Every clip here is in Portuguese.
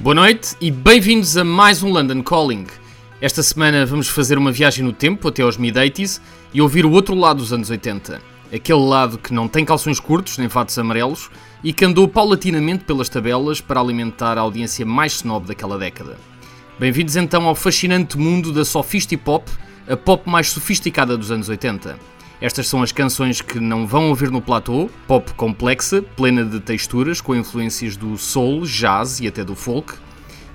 Boa noite e bem-vindos a mais um London Calling. Esta semana vamos fazer uma viagem no tempo até aos mid-80s e ouvir o outro lado dos anos 80. Aquele lado que não tem calções curtos nem fatos amarelos e que andou paulatinamente pelas tabelas para alimentar a audiência mais snob daquela década. Bem-vindos então ao fascinante mundo da sofisty pop, a pop mais sofisticada dos anos 80. Estas são as canções que não vão ouvir no platô, pop complexa, plena de texturas, com influências do soul, jazz e até do folk.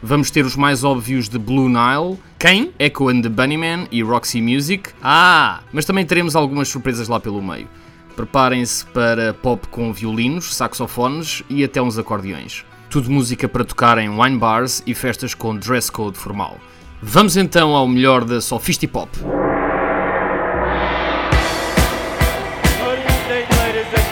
Vamos ter os mais óbvios de Blue Nile, Quem? Echo and the Bunnyman e Roxy Music. Ah! Mas também teremos algumas surpresas lá pelo meio. Preparem-se para pop com violinos, saxofones e até uns acordeões. Tudo música para tocar em wine bars e festas com dress code formal. Vamos então ao melhor da Sophisti Pop.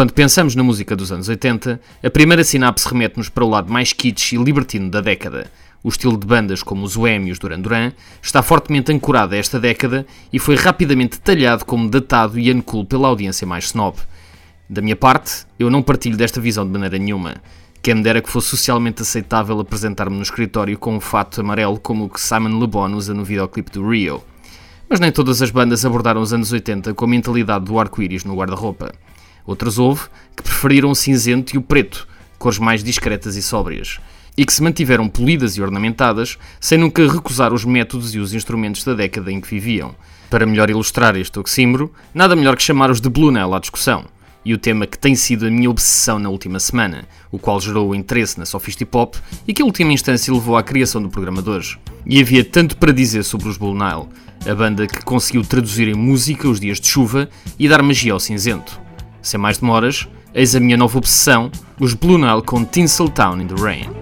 Quando pensamos na música dos anos 80, a primeira sinapse remete-nos para o lado mais kitsch e libertino da década. O estilo de bandas como os Wham e Duran Duran está fortemente ancorado a esta década e foi rapidamente talhado como datado e uncool pela audiência mais snob. Da minha parte, eu não partilho desta visão de maneira nenhuma. Quem me dera que fosse socialmente aceitável apresentar-me no escritório com um fato amarelo como o que Simon Le Bon usa no videoclipe do Rio. Mas nem todas as bandas abordaram os anos 80 com a mentalidade do arco-íris no guarda-roupa. Outras houve que preferiram o cinzento e o preto, cores mais discretas e sóbrias, e que se mantiveram polidas e ornamentadas, sem nunca recusar os métodos e os instrumentos da década em que viviam. Para melhor ilustrar este oxímoro, nada melhor que chamar os de Blue à discussão, e o tema que tem sido a minha obsessão na última semana, o qual gerou o interesse na Sophistipop e que, em última instância, levou à criação do programa de hoje. E havia tanto para dizer sobre os Blue Nile, a banda que conseguiu traduzir em música os dias de chuva e dar magia ao cinzento. Sem mais demoras, eis a minha nova obsessão, os Blue Nile com Tinseltown in the Rain.